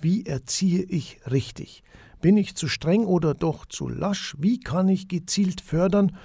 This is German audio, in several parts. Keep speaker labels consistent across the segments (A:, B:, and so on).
A: Wie erziehe ich richtig? Bin ich zu streng oder doch zu lasch? Wie kann ich gezielt fördern,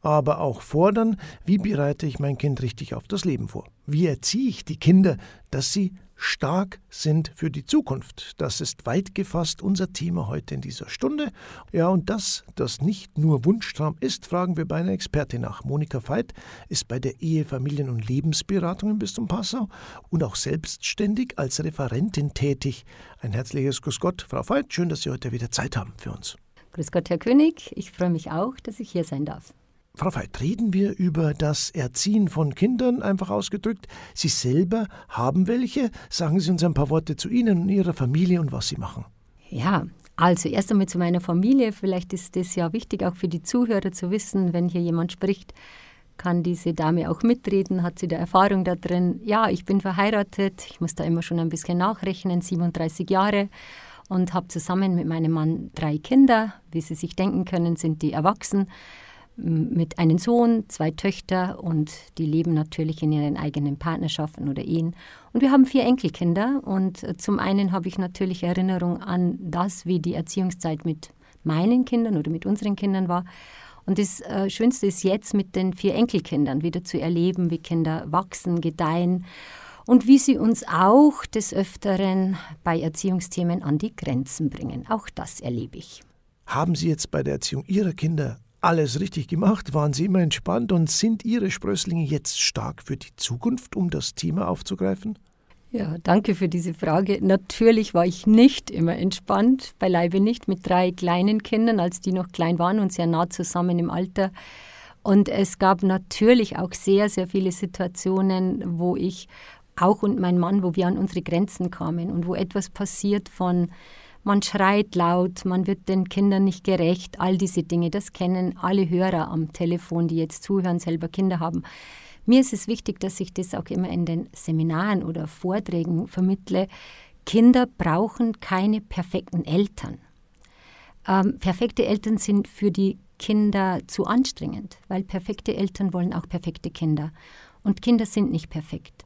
A: aber auch fordern? Wie bereite ich mein Kind richtig auf das Leben vor? Wie erziehe ich die Kinder, dass sie stark sind für die Zukunft. Das ist weit gefasst unser Thema heute in dieser Stunde. Ja, und das, das nicht nur Wunschtraum ist, fragen wir bei einer Expertin nach. Monika Veit ist bei der Ehe, Familien- und Lebensberatung im Bistum Passau und auch selbstständig als Referentin tätig. Ein herzliches Grüß Gott, Frau Veit. Schön, dass Sie heute wieder Zeit haben für uns.
B: Grüß Gott, Herr König. Ich freue mich auch, dass ich hier sein darf.
A: Frau Veit, reden wir über das Erziehen von Kindern, einfach ausgedrückt. Sie selber haben welche. Sagen Sie uns ein paar Worte zu Ihnen und Ihrer Familie und was Sie machen.
B: Ja, also erst einmal zu meiner Familie. Vielleicht ist das ja wichtig, auch für die Zuhörer zu wissen, wenn hier jemand spricht, kann diese Dame auch mitreden, hat sie da Erfahrung da drin. Ja, ich bin verheiratet, ich muss da immer schon ein bisschen nachrechnen, 37 Jahre und habe zusammen mit meinem Mann drei Kinder. Wie Sie sich denken können, sind die erwachsen mit einem Sohn, zwei Töchter und die leben natürlich in ihren eigenen Partnerschaften oder Ehen. Und wir haben vier Enkelkinder und äh, zum einen habe ich natürlich Erinnerung an das, wie die Erziehungszeit mit meinen Kindern oder mit unseren Kindern war. Und das äh, Schönste ist jetzt mit den vier Enkelkindern wieder zu erleben, wie Kinder wachsen, gedeihen und wie sie uns auch des Öfteren bei Erziehungsthemen an die Grenzen bringen. Auch das erlebe ich.
A: Haben Sie jetzt bei der Erziehung Ihrer Kinder alles richtig gemacht? Waren Sie immer entspannt und sind Ihre Sprösslinge jetzt stark für die Zukunft, um das Thema aufzugreifen?
B: Ja, danke für diese Frage. Natürlich war ich nicht immer entspannt, beileibe nicht, mit drei kleinen Kindern, als die noch klein waren und sehr nah zusammen im Alter. Und es gab natürlich auch sehr, sehr viele Situationen, wo ich auch und mein Mann, wo wir an unsere Grenzen kamen und wo etwas passiert von man schreit laut, man wird den Kindern nicht gerecht, all diese Dinge, das kennen alle Hörer am Telefon, die jetzt zuhören, selber Kinder haben. Mir ist es wichtig, dass ich das auch immer in den Seminaren oder Vorträgen vermittle. Kinder brauchen keine perfekten Eltern. Ähm, perfekte Eltern sind für die Kinder zu anstrengend, weil perfekte Eltern wollen auch perfekte Kinder. Und Kinder sind nicht perfekt.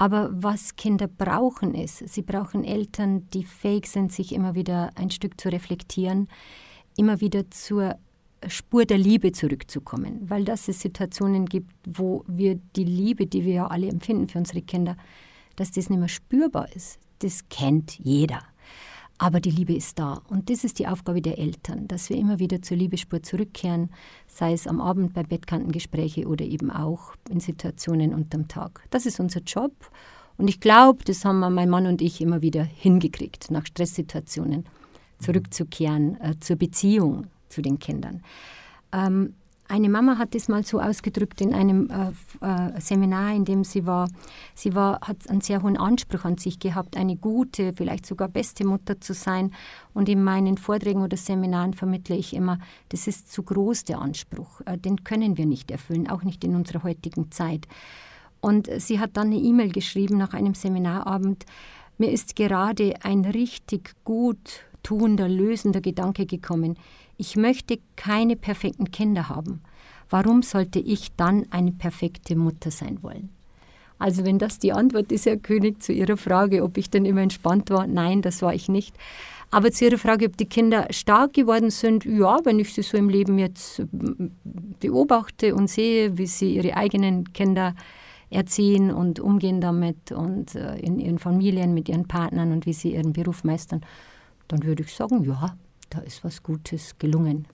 B: Aber was Kinder brauchen ist, sie brauchen Eltern, die fähig sind, sich immer wieder ein Stück zu reflektieren, immer wieder zur Spur der Liebe zurückzukommen, weil das es Situationen gibt, wo wir die Liebe, die wir ja alle empfinden für unsere Kinder, dass das nicht mehr spürbar ist. Das kennt jeder. Aber die Liebe ist da. Und das ist die Aufgabe der Eltern, dass wir immer wieder zur Liebespur zurückkehren, sei es am Abend bei Bettkantengespräche oder eben auch in Situationen unterm Tag. Das ist unser Job. Und ich glaube, das haben mein Mann und ich immer wieder hingekriegt, nach Stresssituationen zurückzukehren äh, zur Beziehung zu den Kindern. Ähm, eine Mama hat es mal so ausgedrückt in einem äh, äh, Seminar, in dem sie war. Sie war, hat einen sehr hohen Anspruch an sich gehabt, eine gute, vielleicht sogar beste Mutter zu sein. Und in meinen Vorträgen oder Seminaren vermittle ich immer, das ist zu groß der Anspruch. Äh, den können wir nicht erfüllen, auch nicht in unserer heutigen Zeit. Und sie hat dann eine E-Mail geschrieben nach einem Seminarabend. Mir ist gerade ein richtig gut tuender, lösender Gedanke gekommen ich möchte keine perfekten Kinder haben. Warum sollte ich dann eine perfekte Mutter sein wollen? Also wenn das die Antwort ist, Herr König, zu Ihrer Frage, ob ich denn immer entspannt war, nein, das war ich nicht. Aber zu Ihrer Frage, ob die Kinder stark geworden sind, ja, wenn ich sie so im Leben jetzt beobachte und sehe, wie sie ihre eigenen Kinder erziehen und umgehen damit und äh, in ihren Familien mit ihren Partnern und wie sie ihren Beruf meistern, dann würde ich sagen, ja, da ist was Gutes gelungen.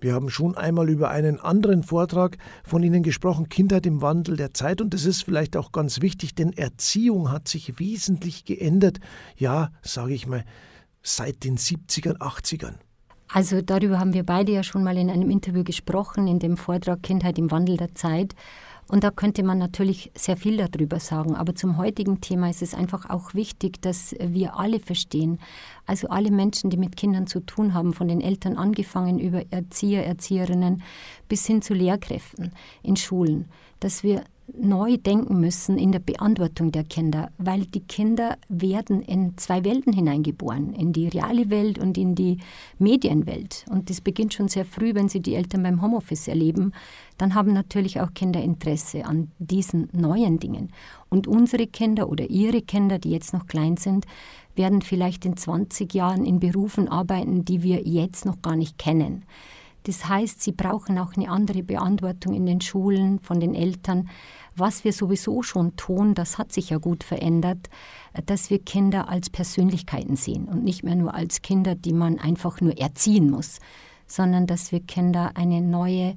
A: Wir haben schon einmal über einen anderen Vortrag von Ihnen gesprochen, Kindheit im Wandel der Zeit. Und das ist vielleicht auch ganz wichtig, denn Erziehung hat sich wesentlich geändert. Ja, sage ich mal, seit den 70ern, 80ern.
B: Also darüber haben wir beide ja schon mal in einem Interview gesprochen, in dem Vortrag Kindheit im Wandel der Zeit. Und da könnte man natürlich sehr viel darüber sagen. Aber zum heutigen Thema ist es einfach auch wichtig, dass wir alle verstehen, also alle Menschen, die mit Kindern zu tun haben, von den Eltern angefangen über Erzieher, Erzieherinnen bis hin zu Lehrkräften in Schulen, dass wir neu denken müssen in der Beantwortung der Kinder, weil die Kinder werden in zwei Welten hineingeboren, in die reale Welt und in die Medienwelt. Und das beginnt schon sehr früh, wenn sie die Eltern beim Homeoffice erleben. Dann haben natürlich auch Kinder Interesse an diesen neuen Dingen. Und unsere Kinder oder ihre Kinder, die jetzt noch klein sind, werden vielleicht in 20 Jahren in Berufen arbeiten, die wir jetzt noch gar nicht kennen. Das heißt, sie brauchen auch eine andere Beantwortung in den Schulen von den Eltern. Was wir sowieso schon tun, das hat sich ja gut verändert, dass wir Kinder als Persönlichkeiten sehen und nicht mehr nur als Kinder, die man einfach nur erziehen muss, sondern dass wir Kinder eine neue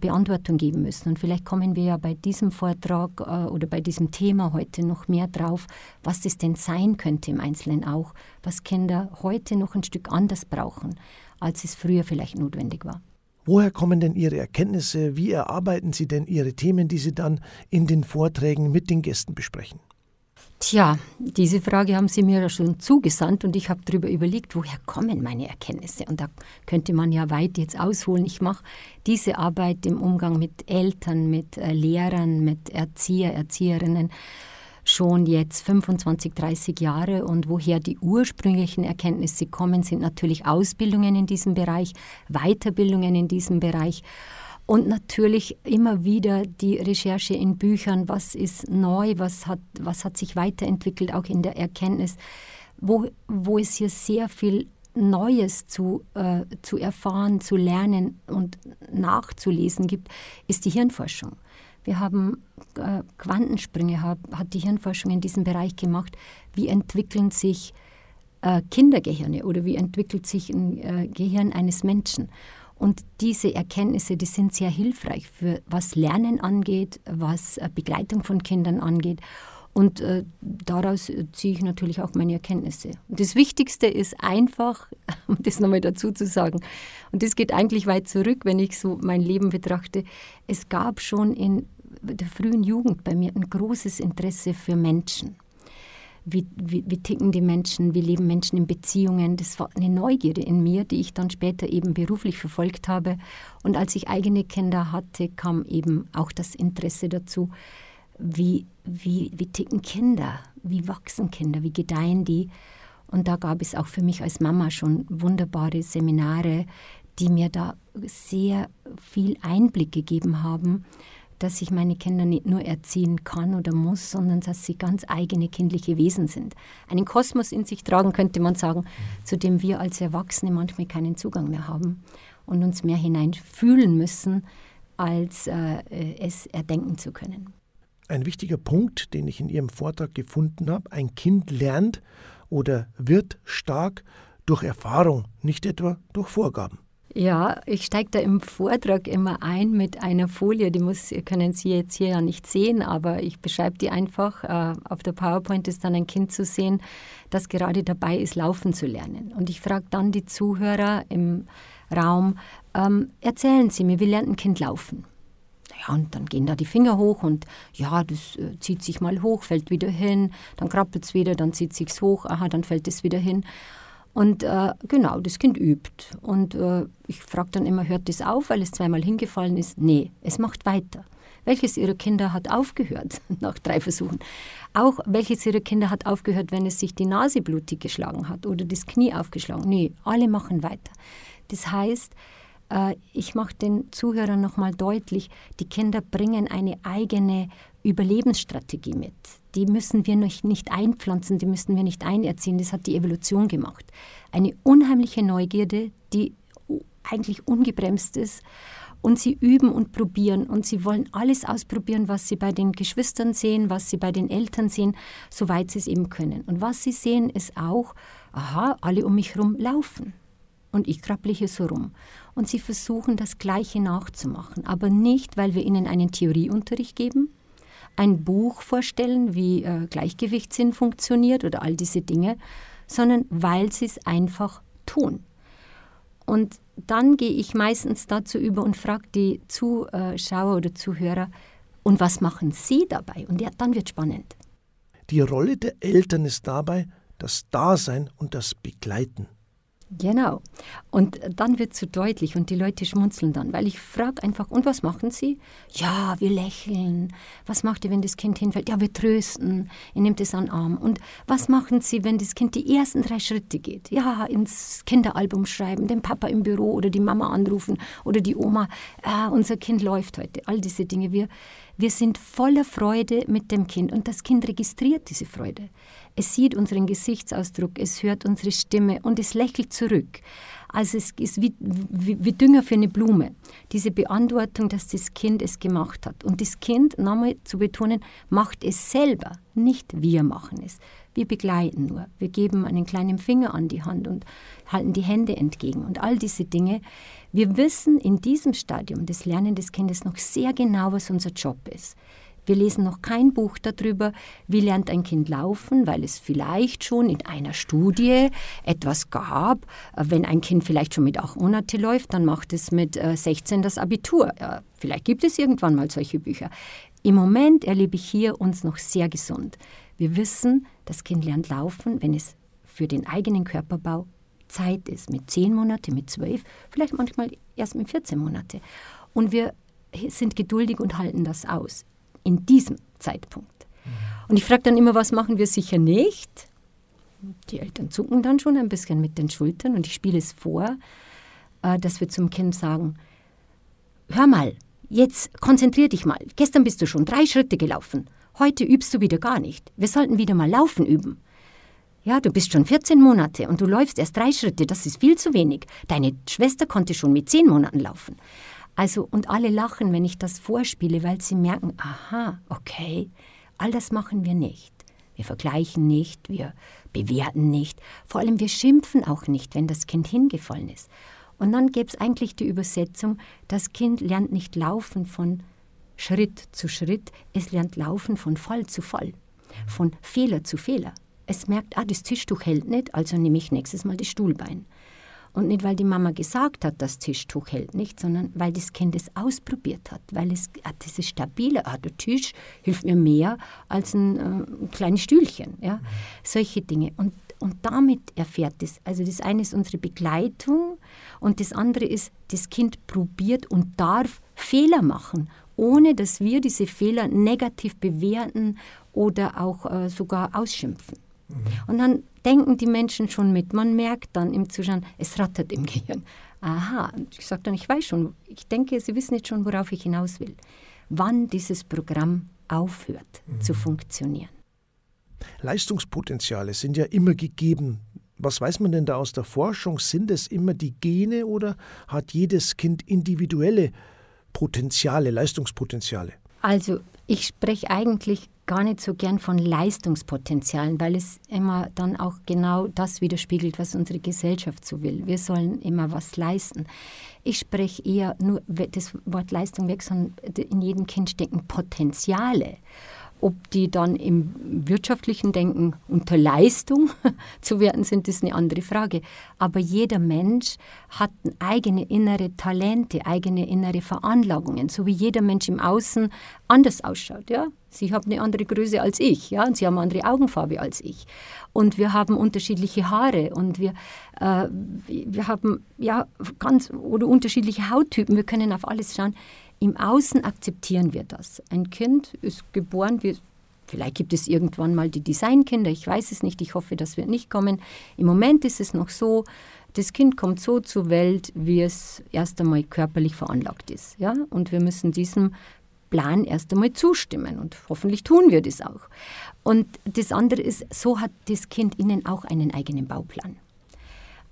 B: Beantwortung geben müssen. Und vielleicht kommen wir ja bei diesem Vortrag äh, oder bei diesem Thema heute noch mehr drauf, was das denn sein könnte im Einzelnen auch, was Kinder heute noch ein Stück anders brauchen als es früher vielleicht notwendig war.
A: Woher kommen denn Ihre Erkenntnisse? Wie erarbeiten Sie denn Ihre Themen, die Sie dann in den Vorträgen mit den Gästen besprechen?
B: Tja, diese Frage haben Sie mir ja schon zugesandt und ich habe darüber überlegt, woher kommen meine Erkenntnisse? Und da könnte man ja weit jetzt ausholen. Ich mache diese Arbeit im Umgang mit Eltern, mit äh, Lehrern, mit Erzieher, Erzieherinnen schon jetzt 25, 30 Jahre und woher die ursprünglichen Erkenntnisse kommen, sind natürlich Ausbildungen in diesem Bereich, Weiterbildungen in diesem Bereich und natürlich immer wieder die Recherche in Büchern, was ist neu, was hat, was hat sich weiterentwickelt, auch in der Erkenntnis, wo, wo es hier sehr viel Neues zu, äh, zu erfahren, zu lernen und nachzulesen gibt, ist die Hirnforschung. Wir haben äh, Quantensprünge, hat, hat die Hirnforschung in diesem Bereich gemacht. Wie entwickeln sich äh, Kindergehirne oder wie entwickelt sich ein äh, Gehirn eines Menschen? Und diese Erkenntnisse, die sind sehr hilfreich für was Lernen angeht, was äh, Begleitung von Kindern angeht. Und äh, daraus ziehe ich natürlich auch meine Erkenntnisse. Und das Wichtigste ist einfach, um das nochmal dazu zu sagen, und das geht eigentlich weit zurück, wenn ich so mein Leben betrachte, es gab schon in der frühen Jugend bei mir ein großes Interesse für Menschen. Wie, wie, wie, ticken die Menschen, wie leben Menschen in Beziehungen. Das war eine Neugierde in mir, die ich dann später eben beruflich verfolgt habe. Und als ich eigene Kinder hatte, kam eben auch das Interesse dazu, wie, wie, wie ticken Kinder, wie wachsen Kinder, wie gedeihen die. Und da gab es auch für mich als Mama schon wunderbare Seminare, die mir da sehr viel Einblick gegeben haben dass ich meine Kinder nicht nur erziehen kann oder muss, sondern dass sie ganz eigene kindliche Wesen sind. Einen Kosmos in sich tragen, könnte man sagen, zu dem wir als Erwachsene manchmal keinen Zugang mehr haben und uns mehr hineinfühlen müssen, als äh, es erdenken zu können.
A: Ein wichtiger Punkt, den ich in Ihrem Vortrag gefunden habe, ein Kind lernt oder wird stark durch Erfahrung, nicht etwa durch Vorgaben.
B: Ja, ich steige da im Vortrag immer ein mit einer Folie, die muss, können Sie jetzt hier ja nicht sehen, aber ich beschreibe die einfach. Äh, auf der PowerPoint ist dann ein Kind zu sehen, das gerade dabei ist, laufen zu lernen. Und ich frage dann die Zuhörer im Raum, ähm, erzählen Sie mir, wie lernt ein Kind laufen? Ja, und dann gehen da die Finger hoch und ja, das äh, zieht sich mal hoch, fällt wieder hin, dann krabbelt es wieder, dann zieht es sich hoch, aha, dann fällt es wieder hin. Und äh, genau, das Kind übt. Und äh, ich frage dann immer, hört das auf, weil es zweimal hingefallen ist? Nee, es macht weiter. Welches ihrer Kinder hat aufgehört nach drei Versuchen? Auch welches ihrer Kinder hat aufgehört, wenn es sich die Nase blutig geschlagen hat oder das Knie aufgeschlagen? Nee, alle machen weiter. Das heißt, ich mache den Zuhörern nochmal deutlich, die Kinder bringen eine eigene Überlebensstrategie mit. Die müssen wir nicht einpflanzen, die müssen wir nicht einerziehen, das hat die Evolution gemacht. Eine unheimliche Neugierde, die eigentlich ungebremst ist. Und sie üben und probieren und sie wollen alles ausprobieren, was sie bei den Geschwistern sehen, was sie bei den Eltern sehen, soweit sie es eben können. Und was sie sehen, ist auch, aha, alle um mich herum laufen und ich krabble hier so rum. Und sie versuchen das Gleiche nachzumachen, aber nicht, weil wir ihnen einen Theorieunterricht geben, ein Buch vorstellen, wie äh, Gleichgewichtssinn funktioniert oder all diese Dinge, sondern weil sie es einfach tun. Und dann gehe ich meistens dazu über und frage die Zuschauer oder Zuhörer, und was machen Sie dabei? Und ja, dann wird spannend.
A: Die Rolle der Eltern ist dabei das Dasein und das Begleiten.
B: Genau. Und dann wird es so deutlich und die Leute schmunzeln dann, weil ich frage einfach, und was machen Sie? Ja, wir lächeln. Was macht ihr, wenn das Kind hinfällt? Ja, wir trösten. Ihr nehmt es an den Arm. Und was machen Sie, wenn das Kind die ersten drei Schritte geht? Ja, ins Kinderalbum schreiben, den Papa im Büro oder die Mama anrufen oder die Oma. Ah, unser Kind läuft heute. All diese Dinge. Wir, Wir sind voller Freude mit dem Kind und das Kind registriert diese Freude. Es sieht unseren Gesichtsausdruck, es hört unsere Stimme und es lächelt zurück. Also es ist wie, wie, wie, Dünger für eine Blume. Diese Beantwortung, dass das Kind es gemacht hat. Und das Kind, nochmal zu betonen, macht es selber, nicht wir machen es. Wir begleiten nur. Wir geben einen kleinen Finger an die Hand und halten die Hände entgegen und all diese Dinge. Wir wissen in diesem Stadium des Lernens des Kindes noch sehr genau, was unser Job ist. Wir lesen noch kein Buch darüber, wie lernt ein Kind laufen, weil es vielleicht schon in einer Studie etwas gab. Wenn ein Kind vielleicht schon mit acht Monaten läuft, dann macht es mit 16 äh, das Abitur. Ja, vielleicht gibt es irgendwann mal solche Bücher. Im Moment erlebe ich hier uns noch sehr gesund. Wir wissen, das Kind lernt laufen, wenn es für den eigenen Körperbau Zeit ist, mit zehn Monaten, mit zwölf, vielleicht manchmal erst mit 14 Monaten. Und wir sind geduldig und halten das aus in diesem Zeitpunkt. Und ich frage dann immer, was machen wir sicher nicht? Die Eltern zucken dann schon ein bisschen mit den Schultern und ich spiele es vor, äh, dass wir zum Kind sagen, hör mal, jetzt konzentrier dich mal. Gestern bist du schon drei Schritte gelaufen. Heute übst du wieder gar nicht. Wir sollten wieder mal laufen üben. Ja, du bist schon 14 Monate und du läufst erst drei Schritte, das ist viel zu wenig. Deine Schwester konnte schon mit zehn Monaten laufen. Also, und alle lachen, wenn ich das vorspiele, weil sie merken, aha, okay, all das machen wir nicht. Wir vergleichen nicht, wir bewerten nicht, vor allem wir schimpfen auch nicht, wenn das Kind hingefallen ist. Und dann gäbe es eigentlich die Übersetzung, das Kind lernt nicht laufen von Schritt zu Schritt, es lernt laufen von Fall zu Fall, von Fehler zu Fehler. Es merkt, ah, das Tischtuch hält nicht, also nehme ich nächstes Mal das Stuhlbein. Und nicht, weil die Mama gesagt hat, das Tischtuch hält nicht, sondern weil das Kind es ausprobiert hat, weil es ah, das ist stabiler, ah, der Tisch hilft mir mehr als ein, äh, ein kleines Stühlchen. Ja? Mhm. Solche Dinge. Und, und damit erfährt es, also das eine ist unsere Begleitung und das andere ist, das Kind probiert und darf Fehler machen, ohne dass wir diese Fehler negativ bewerten oder auch äh, sogar ausschimpfen. Mhm. Und dann denken die Menschen schon mit. Man merkt dann im Zustand, es rattert im Gehirn. Aha, ich sage dann, ich weiß schon, ich denke, Sie wissen jetzt schon, worauf ich hinaus will. Wann dieses Programm aufhört mhm. zu funktionieren.
A: Leistungspotenziale sind ja immer gegeben. Was weiß man denn da aus der Forschung? Sind es immer die Gene oder hat jedes Kind individuelle Potenziale, Leistungspotenziale?
B: Also ich spreche eigentlich gar nicht so gern von Leistungspotenzialen, weil es immer dann auch genau das widerspiegelt, was unsere Gesellschaft so will. Wir sollen immer was leisten. Ich spreche eher nur das Wort Leistung weg, sondern in jedem Kind stecken Potenziale. Ob die dann im wirtschaftlichen Denken unter Leistung zu werten sind, ist eine andere Frage. Aber jeder Mensch hat eigene innere Talente, eigene innere Veranlagungen, so wie jeder Mensch im Außen anders ausschaut. Ja? Sie haben eine andere Größe als ich, ja, und sie haben eine andere Augenfarbe als ich. Und wir haben unterschiedliche Haare und wir, äh, wir haben ja ganz oder unterschiedliche Hauttypen. Wir können auf alles schauen. Im Außen akzeptieren wir das. Ein Kind ist geboren, wir, vielleicht gibt es irgendwann mal die Designkinder, ich weiß es nicht, ich hoffe, das wird nicht kommen. Im Moment ist es noch so, das Kind kommt so zur Welt, wie es erst einmal körperlich veranlagt ist. Ja? Und wir müssen diesem Plan erst einmal zustimmen und hoffentlich tun wir das auch. Und das andere ist, so hat das Kind ihnen auch einen eigenen Bauplan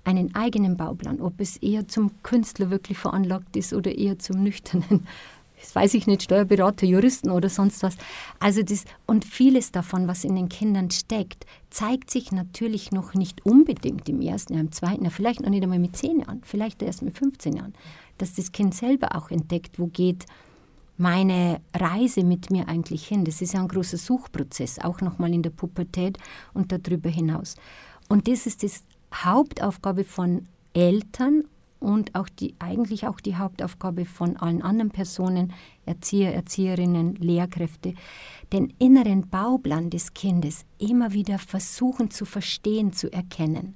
B: einen eigenen Bauplan, ob es eher zum Künstler wirklich veranlagt ist oder eher zum nüchternen, das weiß ich nicht, Steuerberater, Juristen oder sonst was. Also das, und vieles davon, was in den Kindern steckt, zeigt sich natürlich noch nicht unbedingt im ersten Jahr, im zweiten Jahr, vielleicht noch nicht einmal mit zehn Jahren, vielleicht erst mit 15 Jahren, dass das Kind selber auch entdeckt, wo geht meine Reise mit mir eigentlich hin. Das ist ja ein großer Suchprozess, auch nochmal in der Pubertät und darüber hinaus. Und das ist das Hauptaufgabe von Eltern und auch die, eigentlich auch die Hauptaufgabe von allen anderen Personen, Erzieher, Erzieherinnen, Lehrkräfte, den inneren Bauplan des Kindes immer wieder versuchen zu verstehen, zu erkennen.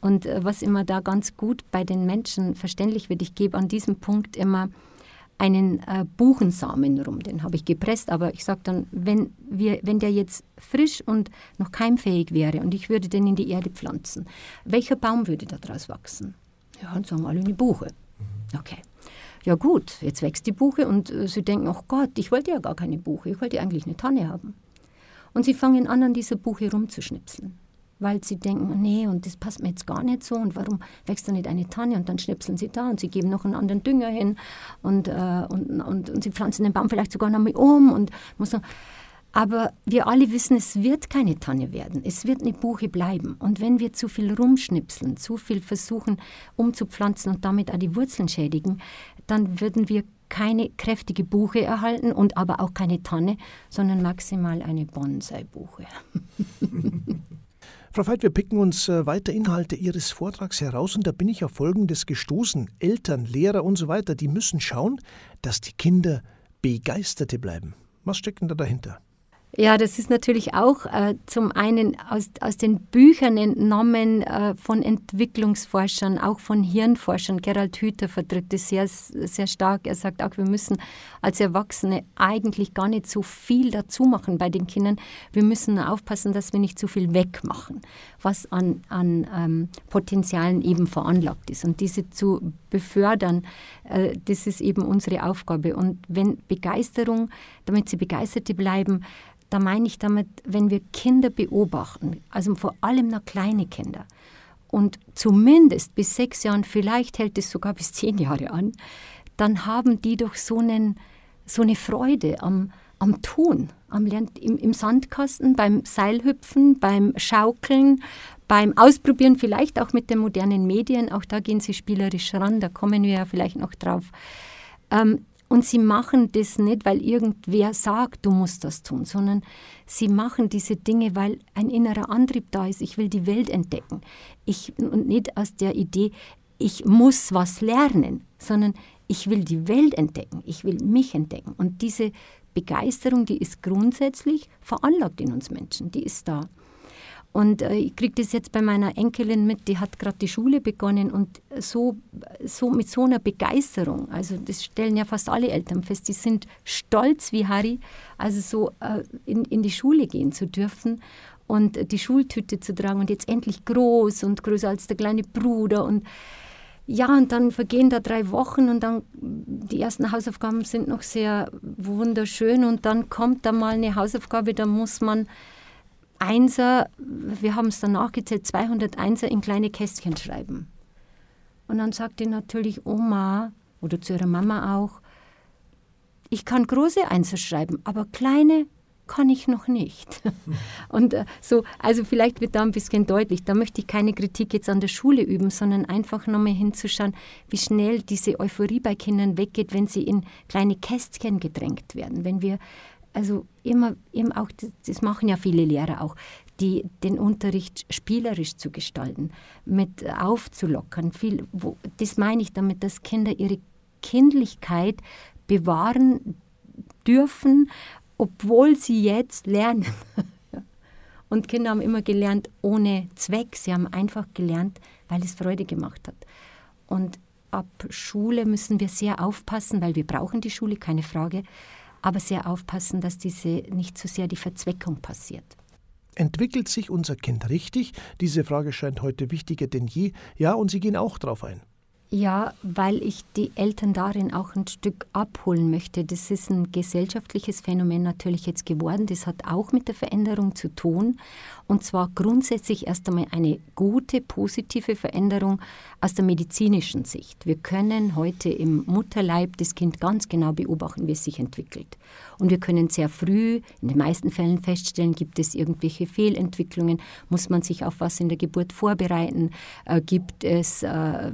B: Und äh, was immer da ganz gut bei den Menschen verständlich wird, ich gebe an diesem Punkt immer einen äh, Buchensamen rum, den habe ich gepresst, aber ich sage dann, wenn, wir, wenn der jetzt frisch und noch keimfähig wäre und ich würde den in die Erde pflanzen, welcher Baum würde daraus wachsen? Ja, und sagen alle eine Buche. Mhm. Okay. ja gut, jetzt wächst die Buche und äh, sie denken, oh Gott, ich wollte ja gar keine Buche, ich wollte eigentlich eine Tanne haben. Und sie fangen an, an dieser Buche rumzuschnipseln, weil sie denken, nee, und das passt mir jetzt gar nicht so und warum wächst da nicht eine Tanne? Und dann schnipseln sie da und sie geben noch einen anderen Dünger hin und, äh, und, und, und, sie pflanzen den Baum vielleicht sogar noch mal um und muss noch... Aber wir alle wissen, es wird keine Tanne werden. Es wird eine Buche bleiben. Und wenn wir zu viel rumschnipseln, zu viel versuchen umzupflanzen und damit auch die Wurzeln schädigen, dann würden wir keine kräftige Buche erhalten und aber auch keine Tanne, sondern maximal eine Bonsai-Buche.
A: Frau Veit, wir picken uns äh, weiter Inhalte Ihres Vortrags heraus und da bin ich auf Folgendes gestoßen. Eltern, Lehrer und so weiter, die müssen schauen, dass die Kinder Begeisterte bleiben. Was steckt denn da dahinter?
B: Ja, das ist natürlich auch äh, zum einen aus, aus den Büchern entnommen äh, von Entwicklungsforschern, auch von Hirnforschern. Gerald Hüther vertritt das sehr, sehr stark. Er sagt auch, wir müssen als Erwachsene eigentlich gar nicht so viel dazu machen bei den Kindern. Wir müssen aufpassen, dass wir nicht zu viel wegmachen, was an, an ähm, Potenzialen eben veranlagt ist. Und diese zu befördern, äh, das ist eben unsere Aufgabe. Und wenn Begeisterung, damit sie Begeisterte bleiben, da meine ich damit, wenn wir Kinder beobachten, also vor allem noch kleine Kinder, und zumindest bis sechs Jahren, vielleicht hält es sogar bis zehn Jahre an, dann haben die doch so, einen, so eine Freude am, am Tun, im, im Sandkasten, beim Seilhüpfen, beim Schaukeln, beim Ausprobieren, vielleicht auch mit den modernen Medien. Auch da gehen sie spielerisch ran, da kommen wir ja vielleicht noch drauf. Ähm, und sie machen das nicht, weil irgendwer sagt, du musst das tun, sondern sie machen diese Dinge, weil ein innerer Antrieb da ist. Ich will die Welt entdecken. Ich, und nicht aus der Idee, ich muss was lernen, sondern ich will die Welt entdecken. Ich will mich entdecken. Und diese Begeisterung, die ist grundsätzlich veranlagt in uns Menschen. Die ist da. Und äh, ich kriege das jetzt bei meiner Enkelin mit, die hat gerade die Schule begonnen und so, so mit so einer Begeisterung, also das stellen ja fast alle Eltern fest, die sind stolz wie Harry, also so äh, in, in die Schule gehen zu dürfen und die Schultüte zu tragen und jetzt endlich groß und größer als der kleine Bruder und ja, und dann vergehen da drei Wochen und dann die ersten Hausaufgaben sind noch sehr wunderschön und dann kommt da mal eine Hausaufgabe, da muss man Einser, wir haben es dann nachgezählt, 200 Einser in kleine Kästchen schreiben. Und dann sagt die natürlich Oma oder zu ihrer Mama auch, ich kann große Einser schreiben, aber kleine kann ich noch nicht. Und äh, so, also vielleicht wird da ein bisschen deutlich, da möchte ich keine Kritik jetzt an der Schule üben, sondern einfach nochmal hinzuschauen, wie schnell diese Euphorie bei Kindern weggeht, wenn sie in kleine Kästchen gedrängt werden, wenn wir also immer, immer auch, das machen ja viele Lehrer auch, die, den Unterricht spielerisch zu gestalten, mit aufzulockern. Viel, wo, das meine ich damit, dass Kinder ihre Kindlichkeit bewahren dürfen, obwohl sie jetzt lernen. Und Kinder haben immer gelernt ohne Zweck. Sie haben einfach gelernt, weil es Freude gemacht hat. Und ab Schule müssen wir sehr aufpassen, weil wir brauchen die Schule, keine Frage aber sehr aufpassen, dass diese nicht zu sehr die Verzweckung passiert.
A: Entwickelt sich unser Kind richtig? Diese Frage scheint heute wichtiger denn je. Ja, und Sie gehen auch darauf ein.
B: Ja, weil ich die Eltern darin auch ein Stück abholen möchte. Das ist ein gesellschaftliches Phänomen natürlich jetzt geworden. Das hat auch mit der Veränderung zu tun. Und zwar grundsätzlich erst einmal eine gute, positive Veränderung aus der medizinischen Sicht. Wir können heute im Mutterleib das Kind ganz genau beobachten, wie es sich entwickelt. Und wir können sehr früh, in den meisten Fällen feststellen, gibt es irgendwelche Fehlentwicklungen, muss man sich auf was in der Geburt vorbereiten, äh, gibt es äh,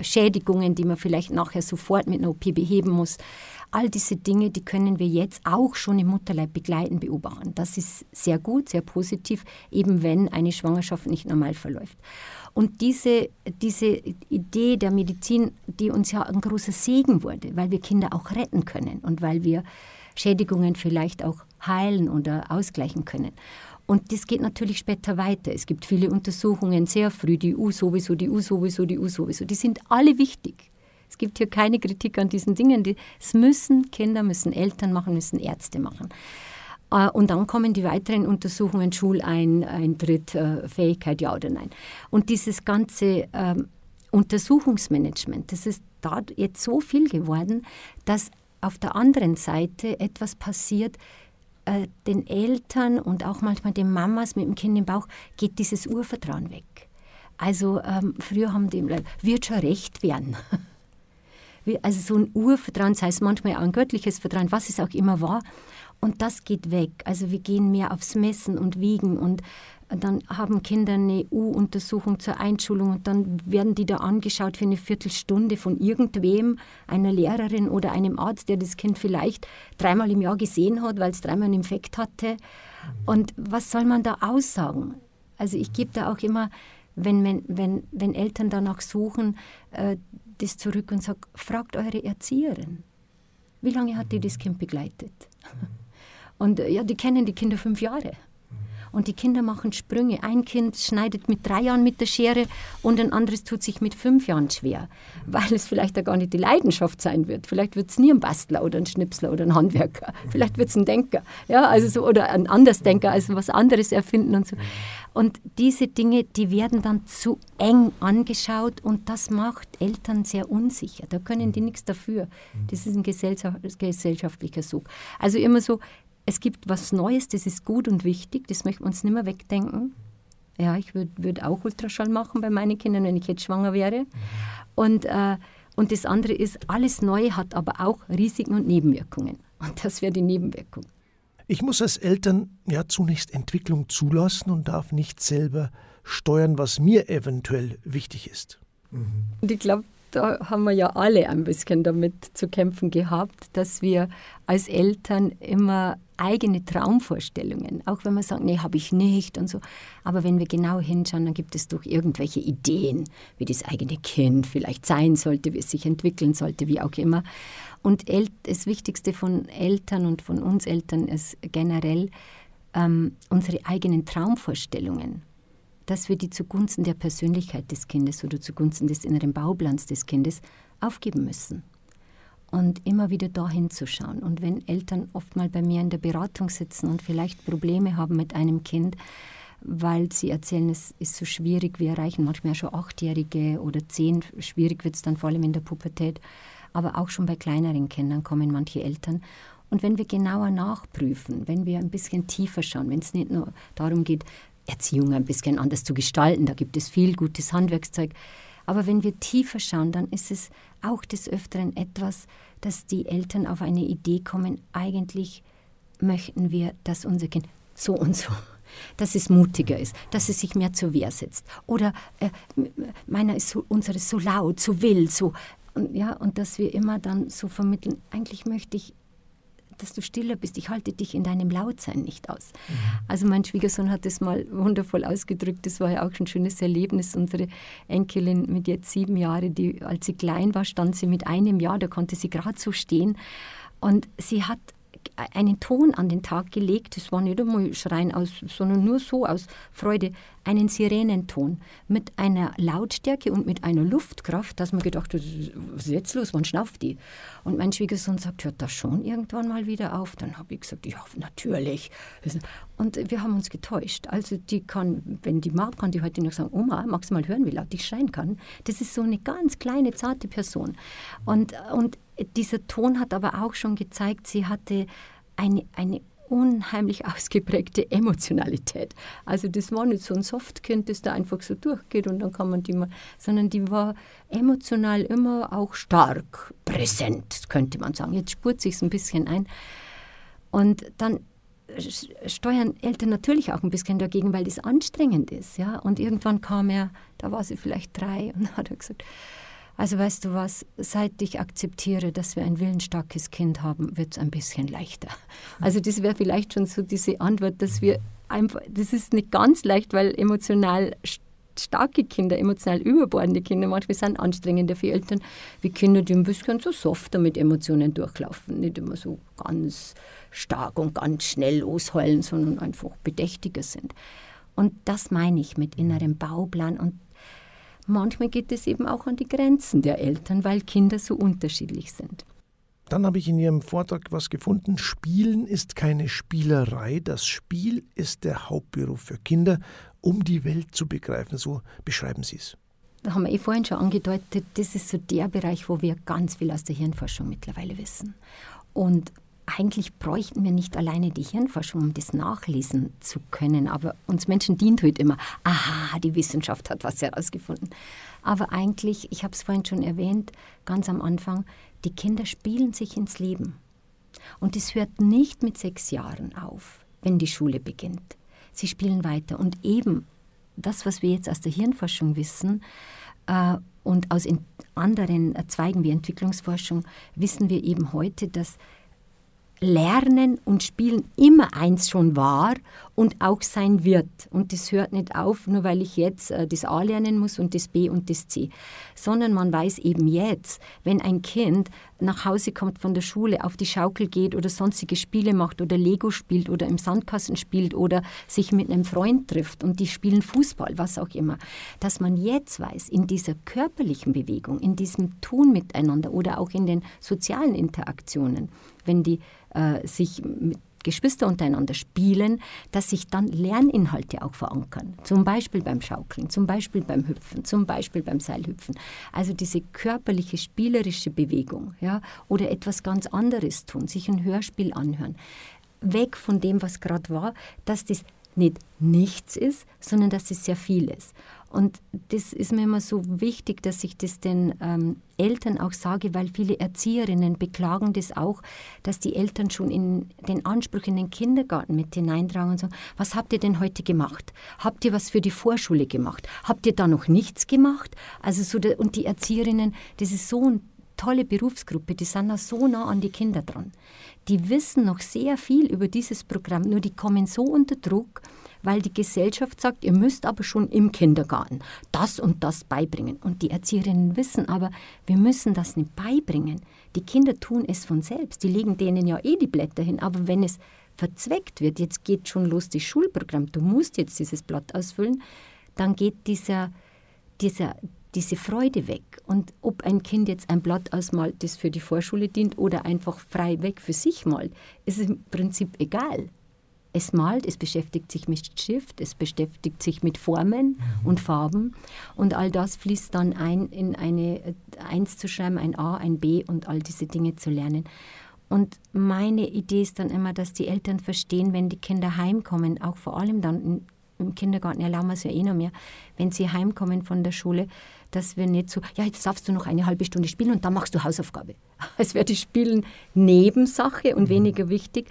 B: Schädigungen, die man vielleicht nachher sofort mit einer OP beheben muss. All diese Dinge, die können wir jetzt auch schon im Mutterleib begleiten, beobachten. Das ist sehr gut, sehr positiv, eben wenn eine Schwangerschaft nicht normal verläuft. Und diese, diese Idee der Medizin, die uns ja ein großer Segen wurde, weil wir Kinder auch retten können und weil wir Schädigungen vielleicht auch heilen oder ausgleichen können. Und das geht natürlich später weiter. Es gibt viele Untersuchungen sehr früh, die U sowieso, die U sowieso, die U sowieso. Die sind alle wichtig. Es gibt hier keine Kritik an diesen Dingen. Es müssen Kinder, müssen Eltern machen, müssen Ärzte machen. Äh, und dann kommen die weiteren Untersuchungen, Schuleintritt, äh, Fähigkeit, ja oder nein. Und dieses ganze ähm, Untersuchungsmanagement, das ist da jetzt so viel geworden, dass auf der anderen Seite etwas passiert, äh, den Eltern und auch manchmal den Mamas mit dem Kind im Bauch geht dieses Urvertrauen weg. Also ähm, früher haben die, wird schon recht werden. also so ein Urvertrauen, das heißt manchmal auch ein göttliches Vertrauen, was es auch immer war. Und das geht weg. Also wir gehen mehr aufs Messen und Wiegen und dann haben Kinder eine EU-Untersuchung zur Einschulung und dann werden die da angeschaut für eine Viertelstunde von irgendwem, einer Lehrerin oder einem Arzt, der das Kind vielleicht dreimal im Jahr gesehen hat, weil es dreimal einen Infekt hatte. Und was soll man da aussagen? Also ich gebe da auch immer, wenn, wenn, wenn, wenn Eltern danach suchen, äh, das zurück und sage, fragt eure Erzieherin. Wie lange hat die das Kind begleitet? Und äh, ja, die kennen die Kinder fünf Jahre. Und die Kinder machen Sprünge. Ein Kind schneidet mit drei Jahren mit der Schere und ein anderes tut sich mit fünf Jahren schwer, weil es vielleicht ja gar nicht die Leidenschaft sein wird. Vielleicht wird es nie ein Bastler oder ein Schnipsler oder ein Handwerker. Vielleicht wird es ein Denker, ja, also so, oder ein Andersdenker, also was anderes erfinden und so. Und diese Dinge, die werden dann zu eng angeschaut und das macht Eltern sehr unsicher. Da können die nichts dafür. Das ist ein gesellschaftlicher Sog. Also immer so, es gibt was Neues, das ist gut und wichtig, das möchten wir uns nicht mehr wegdenken. Ja, ich würde würd auch Ultraschall machen bei meinen Kindern, wenn ich jetzt schwanger wäre. Und, äh, und das andere ist, alles Neue hat aber auch Risiken und Nebenwirkungen. Und das wäre die Nebenwirkung.
A: Ich muss als Eltern ja zunächst Entwicklung zulassen und darf nicht selber steuern, was mir eventuell wichtig ist.
B: Und ich glaube, da haben wir ja alle ein bisschen damit zu kämpfen gehabt, dass wir als Eltern immer eigene Traumvorstellungen, auch wenn wir sagen, nee, habe ich nicht und so. Aber wenn wir genau hinschauen, dann gibt es doch irgendwelche Ideen, wie das eigene Kind vielleicht sein sollte, wie es sich entwickeln sollte, wie auch immer. Und das Wichtigste von Eltern und von uns Eltern ist generell ähm, unsere eigenen Traumvorstellungen dass wir die zugunsten der Persönlichkeit des Kindes oder zugunsten des inneren Bauplans des Kindes aufgeben müssen. Und immer wieder dahin zu schauen. Und wenn Eltern oft mal bei mir in der Beratung sitzen und vielleicht Probleme haben mit einem Kind, weil sie erzählen, es ist so schwierig, wir erreichen manchmal schon Achtjährige oder Zehn, schwierig wird es dann vor allem in der Pubertät, aber auch schon bei kleineren Kindern kommen manche Eltern. Und wenn wir genauer nachprüfen, wenn wir ein bisschen tiefer schauen, wenn es nicht nur darum geht, Erziehung ein bisschen anders zu gestalten. Da gibt es viel gutes Handwerkszeug. Aber wenn wir tiefer schauen, dann ist es auch des Öfteren etwas, dass die Eltern auf eine Idee kommen, eigentlich möchten wir, dass unser Kind so und so, dass es mutiger ist, dass es sich mehr zur Wehr setzt. Oder äh, meiner ist so, unseres so laut, so wild, so. Und, ja, und dass wir immer dann so vermitteln, eigentlich möchte ich dass du stiller bist. Ich halte dich in deinem Lautsein nicht aus. Mhm. Also mein Schwiegersohn hat das mal wundervoll ausgedrückt. Das war ja auch ein schönes Erlebnis. Unsere Enkelin mit jetzt sieben Jahren, die, als sie klein war, stand sie mit einem Jahr, da konnte sie gerade so stehen. Und sie hat einen Ton an den Tag gelegt. Das war nicht einmal Schreien aus, sondern nur so aus Freude. Einen Sirenenton mit einer Lautstärke und mit einer Luftkraft, dass man gedacht hat, was ist jetzt los, wann schnauft die? Und mein Schwiegersohn sagt, hört das schon irgendwann mal wieder auf? Dann habe ich gesagt, ja, natürlich. Und wir haben uns getäuscht. Also die kann, wenn die mag, kann die heute noch sagen, Oma, magst du mal hören, wie laut ich schreien kann? Das ist so eine ganz kleine, zarte Person. Und, und dieser Ton hat aber auch schon gezeigt, sie hatte eine, eine unheimlich ausgeprägte Emotionalität. Also das war nicht so ein Softkind, das da einfach so durchgeht und dann kann man die mal, sondern die war emotional immer auch stark präsent, könnte man sagen. Jetzt spurt sich ein bisschen ein. Und dann steuern Eltern natürlich auch ein bisschen dagegen, weil das anstrengend ist. Ja? Und irgendwann kam er, da war sie vielleicht drei, und hat er gesagt, also weißt du was, seit ich akzeptiere, dass wir ein willensstarkes Kind haben, wird es ein bisschen leichter. Also das wäre vielleicht schon so diese Antwort, dass wir einfach, das ist nicht ganz leicht, weil emotional starke Kinder, emotional überbordende Kinder manchmal sind anstrengender für Eltern, wie Kinder, die ein bisschen so softer mit Emotionen durchlaufen, nicht immer so ganz stark und ganz schnell losheulen, sondern einfach bedächtiger sind. Und das meine ich mit innerem Bauplan und manchmal geht es eben auch an die Grenzen der Eltern, weil Kinder so unterschiedlich sind.
A: Dann habe ich in Ihrem Vortrag was gefunden. Spielen ist keine Spielerei. Das Spiel ist der Hauptberuf für Kinder, um die Welt zu begreifen. So beschreiben Sie es.
B: da haben wir eh vorhin schon angedeutet, das ist so der Bereich, wo wir ganz viel aus der Hirnforschung mittlerweile wissen. Und eigentlich bräuchten wir nicht alleine die Hirnforschung, um das nachlesen zu können. Aber uns Menschen dient heute immer, aha, die Wissenschaft hat was herausgefunden. Aber eigentlich, ich habe es vorhin schon erwähnt, ganz am Anfang, die Kinder spielen sich ins Leben. Und es hört nicht mit sechs Jahren auf, wenn die Schule beginnt. Sie spielen weiter. Und eben das, was wir jetzt aus der Hirnforschung wissen äh, und aus anderen Zweigen wie Entwicklungsforschung, wissen wir eben heute, dass Lernen und Spielen immer eins schon war und auch sein wird. Und das hört nicht auf, nur weil ich jetzt äh, das A lernen muss und das B und das C. Sondern man weiß eben jetzt, wenn ein Kind nach Hause kommt von der Schule, auf die Schaukel geht oder sonstige Spiele macht oder Lego spielt oder im Sandkasten spielt oder sich mit einem Freund trifft und die spielen Fußball, was auch immer, dass man jetzt weiß, in dieser körperlichen Bewegung, in diesem Tun miteinander oder auch in den sozialen Interaktionen, wenn die äh, sich mit Geschwister untereinander spielen, dass sich dann Lerninhalte auch verankern. Zum Beispiel beim Schaukeln, zum Beispiel beim Hüpfen, zum Beispiel beim Seilhüpfen. Also diese körperliche, spielerische Bewegung ja, oder etwas ganz anderes tun, sich ein Hörspiel anhören. Weg von dem, was gerade war, dass das nicht nichts ist, sondern dass es sehr viel ist. Und das ist mir immer so wichtig, dass ich das den ähm, Eltern auch sage, weil viele Erzieherinnen beklagen das auch, dass die Eltern schon in den Anspruch in den Kindergarten mit hineintragen und sagen, was habt ihr denn heute gemacht? Habt ihr was für die Vorschule gemacht? Habt ihr da noch nichts gemacht? Also so der, und die Erzieherinnen, das ist so eine tolle Berufsgruppe, die sind da so nah an die Kinder dran. Die wissen noch sehr viel über dieses Programm, nur die kommen so unter Druck, weil die Gesellschaft sagt, ihr müsst aber schon im Kindergarten das und das beibringen. Und die Erzieherinnen wissen aber, wir müssen das nicht beibringen. Die Kinder tun es von selbst. Die legen denen ja eh die Blätter hin. Aber wenn es verzweckt wird, jetzt geht schon los das Schulprogramm, du musst jetzt dieses Blatt ausfüllen, dann geht dieser, dieser, diese Freude weg. Und ob ein Kind jetzt ein Blatt ausmalt, das für die Vorschule dient oder einfach frei weg für sich malt, ist im Prinzip egal. Es malt, es beschäftigt sich mit Schrift, es beschäftigt sich mit Formen mhm. und Farben und all das fließt dann ein in eine Eins zu schreiben, ein A, ein B und all diese Dinge zu lernen. Und meine Idee ist dann immer, dass die Eltern verstehen, wenn die Kinder heimkommen, auch vor allem dann im Kindergarten erlauben wir es ja eh noch mehr, wenn sie heimkommen von der Schule, dass wir nicht so, ja, jetzt darfst du noch eine halbe Stunde spielen und dann machst du Hausaufgabe. Es wäre das Spielen Nebensache und mhm. weniger wichtig.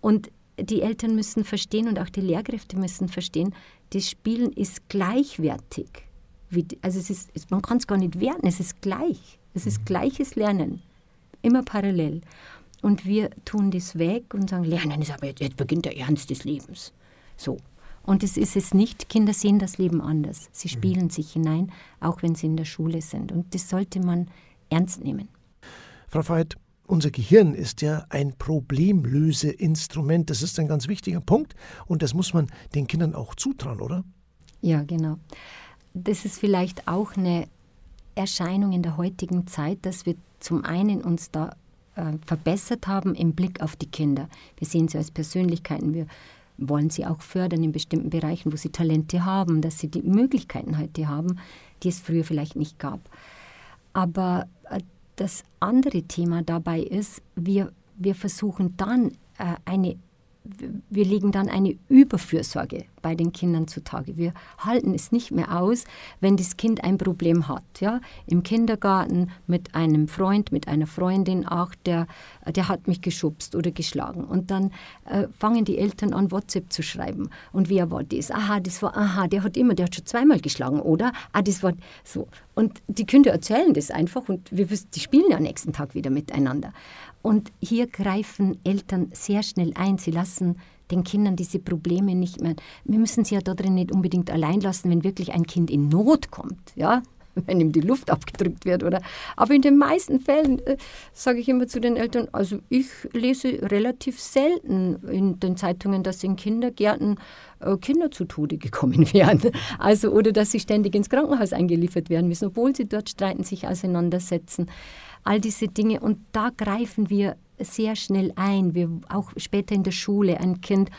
B: Und die Eltern müssen verstehen und auch die Lehrkräfte müssen verstehen, das Spielen ist gleichwertig. also es ist, man kann es gar nicht werten, es ist gleich. Es ist gleiches Lernen, immer parallel. Und wir tun das weg und sagen, Lernen ist aber jetzt, jetzt beginnt der Ernst des Lebens. So. Und es ist es nicht, Kinder sehen das Leben anders. Sie mhm. spielen sich hinein, auch wenn sie in der Schule sind. Und das sollte man ernst nehmen.
A: Frau Veit, unser Gehirn ist ja ein Problemlöseinstrument. Das ist ein ganz wichtiger Punkt und das muss man den Kindern auch zutrauen, oder?
B: Ja, genau. Das ist vielleicht auch eine Erscheinung in der heutigen Zeit, dass wir zum einen uns da äh, verbessert haben im Blick auf die Kinder. Wir sehen sie als Persönlichkeiten, wir wollen sie auch fördern in bestimmten Bereichen, wo sie Talente haben, dass sie die Möglichkeiten heute haben, die es früher vielleicht nicht gab. Aber äh, das andere Thema dabei ist, wir, wir versuchen dann äh, eine wir legen dann eine Überfürsorge bei den Kindern zutage. Wir halten es nicht mehr aus, wenn das Kind ein Problem hat. Ja? Im Kindergarten mit einem Freund, mit einer Freundin, auch der, der hat mich geschubst oder geschlagen. Und dann äh, fangen die Eltern an, WhatsApp zu schreiben. Und wer war das? Aha, das war, aha, der hat immer, der hat schon zweimal geschlagen, oder? Ah, das war so. Und die Kinder erzählen das einfach und wir, die spielen ja am nächsten Tag wieder miteinander. Und hier greifen Eltern sehr schnell ein. Sie lassen den Kindern diese Probleme nicht mehr. Wir müssen sie ja da drin nicht unbedingt allein lassen, wenn wirklich ein Kind in Not kommt, ja, wenn ihm die Luft abgedrückt wird oder. Aber in den meisten Fällen äh, sage ich immer zu den Eltern, also ich lese relativ selten in den Zeitungen, dass in Kindergärten äh, Kinder zu Tode gekommen wären. Also oder dass sie ständig ins Krankenhaus eingeliefert werden müssen, obwohl sie dort streiten, sich auseinandersetzen all diese Dinge. Und da greifen wir sehr schnell ein. Wir, auch später in der Schule, ein Kind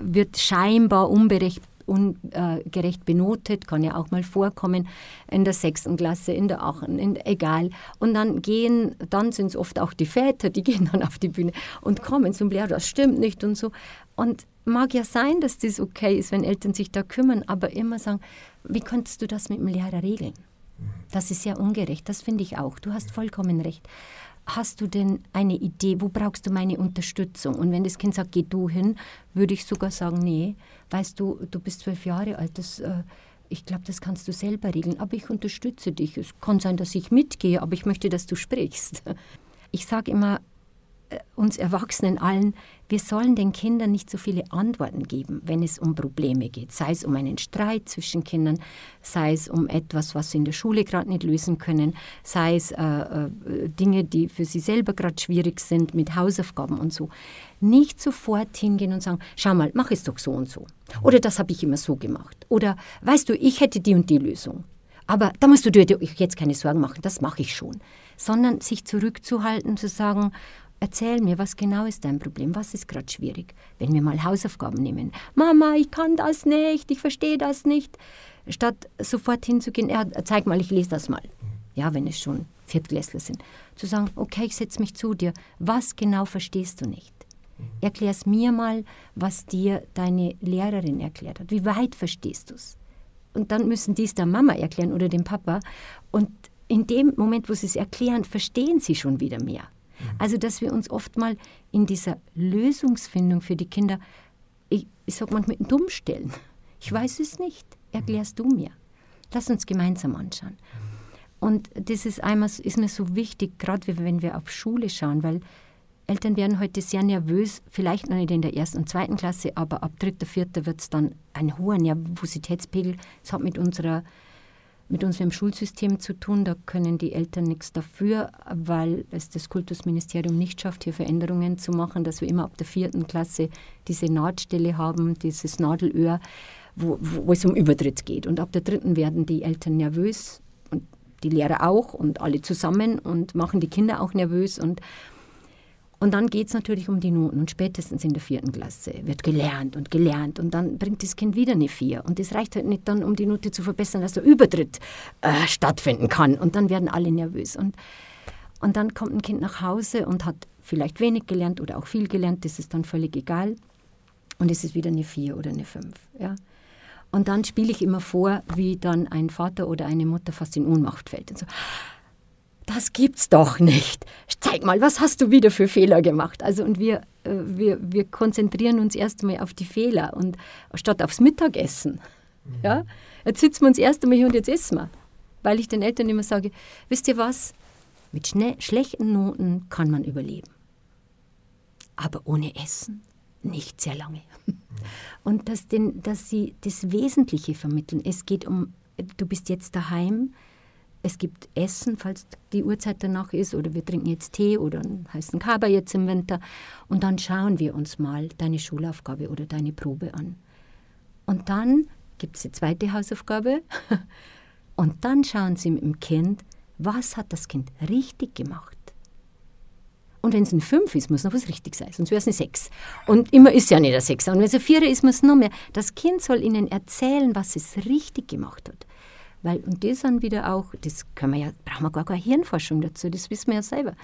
B: wird scheinbar unberecht, ungerecht benotet, kann ja auch mal vorkommen, in der sechsten Klasse, in der achten, egal. Und dann gehen, dann sind es oft auch die Väter, die gehen dann auf die Bühne und kommen zum Lehrer, das stimmt nicht und so. Und mag ja sein, dass das okay ist, wenn Eltern sich da kümmern, aber immer sagen, wie könntest du das mit dem Lehrer regeln? Das ist ja ungerecht, das finde ich auch. Du hast vollkommen recht. Hast du denn eine Idee, wo brauchst du meine Unterstützung? Und wenn das Kind sagt, geh du hin, würde ich sogar sagen, nee, weißt du, du bist zwölf Jahre alt, das, äh, ich glaube, das kannst du selber regeln, aber ich unterstütze dich. Es kann sein, dass ich mitgehe, aber ich möchte, dass du sprichst. Ich sage immer, uns Erwachsenen allen, wir sollen den Kindern nicht so viele Antworten geben, wenn es um Probleme geht, sei es um einen Streit zwischen Kindern, sei es um etwas, was sie in der Schule gerade nicht lösen können, sei es äh, äh, Dinge, die für sie selber gerade schwierig sind mit Hausaufgaben und so. Nicht sofort hingehen und sagen, schau mal, mach es doch so und so. Oder das habe ich immer so gemacht. Oder weißt du, ich hätte die und die Lösung. Aber da musst du dir jetzt keine Sorgen machen, das mache ich schon. Sondern sich zurückzuhalten, zu sagen, Erzähl mir, was genau ist dein Problem? Was ist gerade schwierig? Wenn wir mal Hausaufgaben nehmen. Mama, ich kann das nicht, ich verstehe das nicht. Statt sofort hinzugehen, ja, zeig mal, ich lese das mal. Ja, wenn es schon Viertklässler sind. Zu sagen, okay, ich setze mich zu dir. Was genau verstehst du nicht? Erklär es mir mal, was dir deine Lehrerin erklärt hat. Wie weit verstehst du es? Und dann müssen die es der Mama erklären oder dem Papa. Und in dem Moment, wo sie es erklären, verstehen sie schon wieder mehr. Also, dass wir uns oft mal in dieser Lösungsfindung für die Kinder, ich, ich sage manchmal, dumm stellen. Ich weiß es nicht. Erklärst du mir. Lass uns gemeinsam anschauen. Und das ist einmal ist mir so wichtig, gerade wenn wir auf Schule schauen, weil Eltern werden heute sehr nervös, vielleicht noch nicht in der ersten und zweiten Klasse, aber ab dritter, vierter wird es dann ein hoher Nervositätspegel. Das hat mit unserer mit unserem Schulsystem zu tun. Da können die Eltern nichts dafür, weil es das Kultusministerium nicht schafft, hier Veränderungen zu machen, dass wir immer ab der vierten Klasse diese Nahtstelle haben, dieses Nadelöhr, wo, wo es um Übertritt geht. Und ab der dritten werden die Eltern nervös und die Lehrer auch und alle zusammen und machen die Kinder auch nervös und und dann geht es natürlich um die Noten. Und spätestens in der vierten Klasse wird gelernt und gelernt. Und dann bringt das Kind wieder eine Vier. Und das reicht halt nicht dann, um die Note zu verbessern, dass der Übertritt äh, stattfinden kann. Und dann werden alle nervös. Und, und dann kommt ein Kind nach Hause und hat vielleicht wenig gelernt oder auch viel gelernt. Das ist dann völlig egal. Und es ist wieder eine Vier oder eine Fünf. Ja? Und dann spiele ich immer vor, wie dann ein Vater oder eine Mutter fast in Ohnmacht fällt. Und so, das gibt's doch nicht. Zeig mal, was hast du wieder für Fehler gemacht? Also und wir, äh, wir, wir konzentrieren uns erst einmal auf die Fehler und statt aufs Mittagessen. Mhm. Ja? Jetzt sitzen wir uns erst einmal hier und jetzt essen wir. Weil ich den Eltern immer sage, wisst ihr was? Mit schlechten Noten kann man überleben. Aber ohne Essen nicht sehr lange. Mhm. Und dass, den, dass sie das Wesentliche vermitteln. Es geht um, du bist jetzt daheim, es gibt Essen, falls die Uhrzeit danach ist, oder wir trinken jetzt Tee oder einen heißen Kaba jetzt im Winter. Und dann schauen wir uns mal deine Schulaufgabe oder deine Probe an. Und dann gibt es die zweite Hausaufgabe. Und dann schauen Sie dem Kind, was hat das Kind richtig gemacht. Und wenn es ein Fünf ist, muss noch was richtig sein, sonst wäre es eine Sechs. Und immer ist ja nicht eine Sechs. Und wenn es ein Vierer ist, muss es noch mehr. Das Kind soll Ihnen erzählen, was es richtig gemacht hat. Weil, und das dann wieder auch, das können wir ja, brauchen wir gar keine Hirnforschung dazu, das wissen wir ja selber.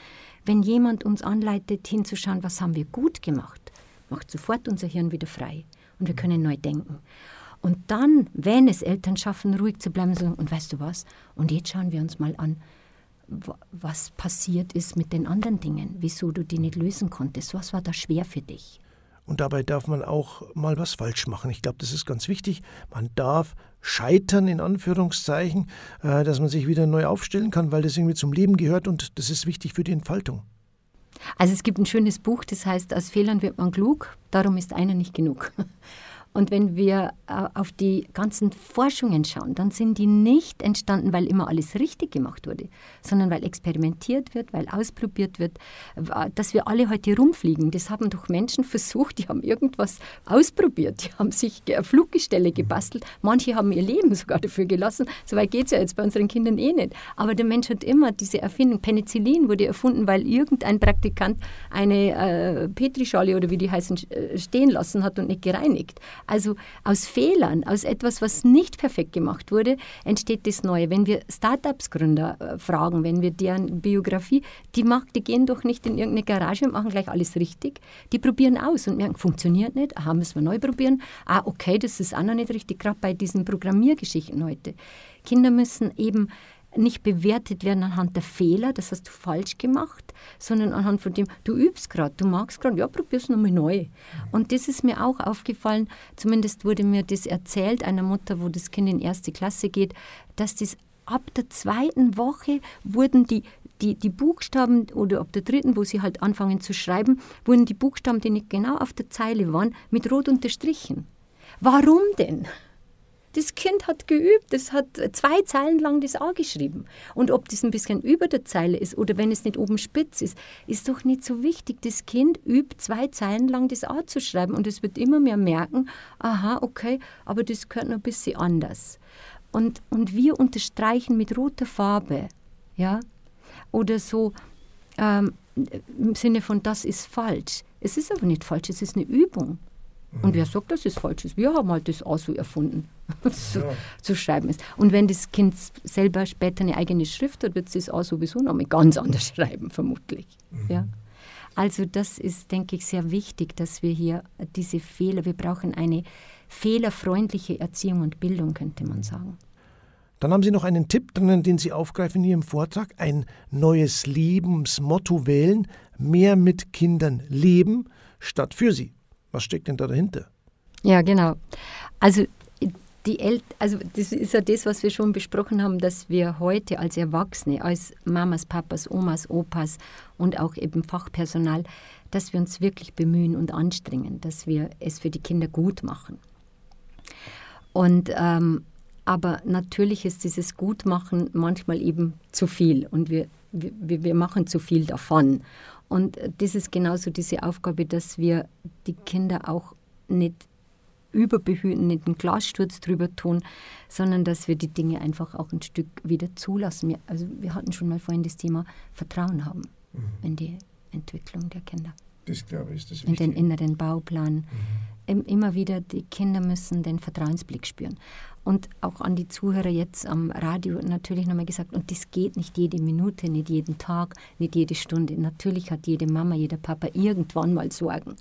B: Wenn jemand uns anleitet, hinzuschauen, was haben wir gut gemacht, macht sofort unser Hirn wieder frei und wir können neu denken. Und dann, wenn es Eltern schaffen, ruhig zu bleiben, sagen, und weißt du was, und jetzt schauen wir uns mal an, was passiert ist mit den anderen Dingen, wieso du die nicht lösen konntest, was war da schwer für dich?
A: Und dabei darf man auch mal was falsch machen. Ich glaube, das ist ganz wichtig. Man darf scheitern, in Anführungszeichen, äh, dass man sich wieder neu aufstellen kann, weil das irgendwie zum Leben gehört und das ist wichtig für die Entfaltung.
B: Also es gibt ein schönes Buch, das heißt, aus Fehlern wird man klug, darum ist einer nicht genug. Und wenn wir äh, auf die ganzen Forschungen schauen, dann sind die nicht entstanden, weil immer alles richtig gemacht wurde, sondern weil experimentiert wird, weil ausprobiert wird. Dass wir alle heute rumfliegen, das haben doch Menschen versucht, die haben irgendwas ausprobiert, die haben sich Fluggestelle gebastelt, manche haben ihr Leben sogar dafür gelassen. So weit geht es ja jetzt bei unseren Kindern eh nicht. Aber der Mensch hat immer diese Erfindung, Penicillin wurde erfunden, weil irgendein Praktikant eine äh, Petrischale oder wie die heißen, äh, stehen lassen hat und nicht gereinigt. Also aus Fehlern, aus etwas, was nicht perfekt gemacht wurde, entsteht das Neue. Wenn wir Startups-Gründer äh, fragen, wenn wir deren Biografie, die, machen, die gehen doch nicht in irgendeine Garage und machen gleich alles richtig. Die probieren aus und merken, funktioniert nicht, aha, müssen wir neu probieren. Ah, okay, das ist auch noch nicht richtig, gerade bei diesen Programmiergeschichten heute. Kinder müssen eben nicht bewertet werden anhand der Fehler, das hast du falsch gemacht, sondern anhand von dem, du übst gerade, du magst gerade, ja, probier's nochmal neu. Und das ist mir auch aufgefallen, zumindest wurde mir das erzählt, einer Mutter, wo das Kind in erste Klasse geht, dass das ab der zweiten Woche wurden die, die, die Buchstaben oder ab der dritten, wo sie halt anfangen zu schreiben, wurden die Buchstaben, die nicht genau auf der Zeile waren, mit rot unterstrichen. Warum denn? Das Kind hat geübt, es hat zwei Zeilen lang das A geschrieben. Und ob das ein bisschen über der Zeile ist oder wenn es nicht oben spitz ist, ist doch nicht so wichtig. Das Kind übt zwei Zeilen lang das A zu schreiben und es wird immer mehr merken, aha, okay, aber das gehört noch ein bisschen anders. Und, und wir unterstreichen mit roter Farbe, ja, oder so ähm, im Sinne von, das ist falsch. Es ist aber nicht falsch, es ist eine Übung. Und wer sagt, dass es falsch ist? Wir haben halt das auch so erfunden, so ja. zu schreiben ist. Und wenn das Kind selber später eine eigene Schrift hat, wird es das auch sowieso noch mal ganz anders schreiben, vermutlich. Mhm. Ja. Also das ist, denke ich, sehr wichtig, dass wir hier diese Fehler, wir brauchen eine fehlerfreundliche Erziehung und Bildung, könnte man sagen.
A: Dann haben Sie noch einen Tipp drinnen, den Sie aufgreifen in Ihrem Vortrag, ein neues Lebensmotto wählen, mehr mit Kindern leben statt für sie. Was steckt denn da dahinter?
B: Ja, genau. Also die El also das ist ja das, was wir schon besprochen haben, dass wir heute als Erwachsene, als Mamas, Papas, Omas, Opas und auch eben Fachpersonal, dass wir uns wirklich bemühen und anstrengen, dass wir es für die Kinder gut machen. Und ähm, aber natürlich ist dieses Gutmachen manchmal eben zu viel und wir, wir, wir machen zu viel davon. Und das ist genauso diese Aufgabe, dass wir die Kinder auch nicht überbehüten, nicht einen Glassturz drüber tun, sondern dass wir die Dinge einfach auch ein Stück wieder zulassen. Wir, also wir hatten schon mal vorhin das Thema Vertrauen haben mhm. in die Entwicklung der Kinder.
A: Das glaube ich ist das
B: Wichtige. In den inneren Bauplan. Mhm. Immer wieder, die Kinder müssen den Vertrauensblick spüren. Und auch an die Zuhörer jetzt am Radio natürlich nochmal gesagt, und das geht nicht jede Minute, nicht jeden Tag, nicht jede Stunde. Natürlich hat jede Mama, jeder Papa irgendwann mal Sorgen.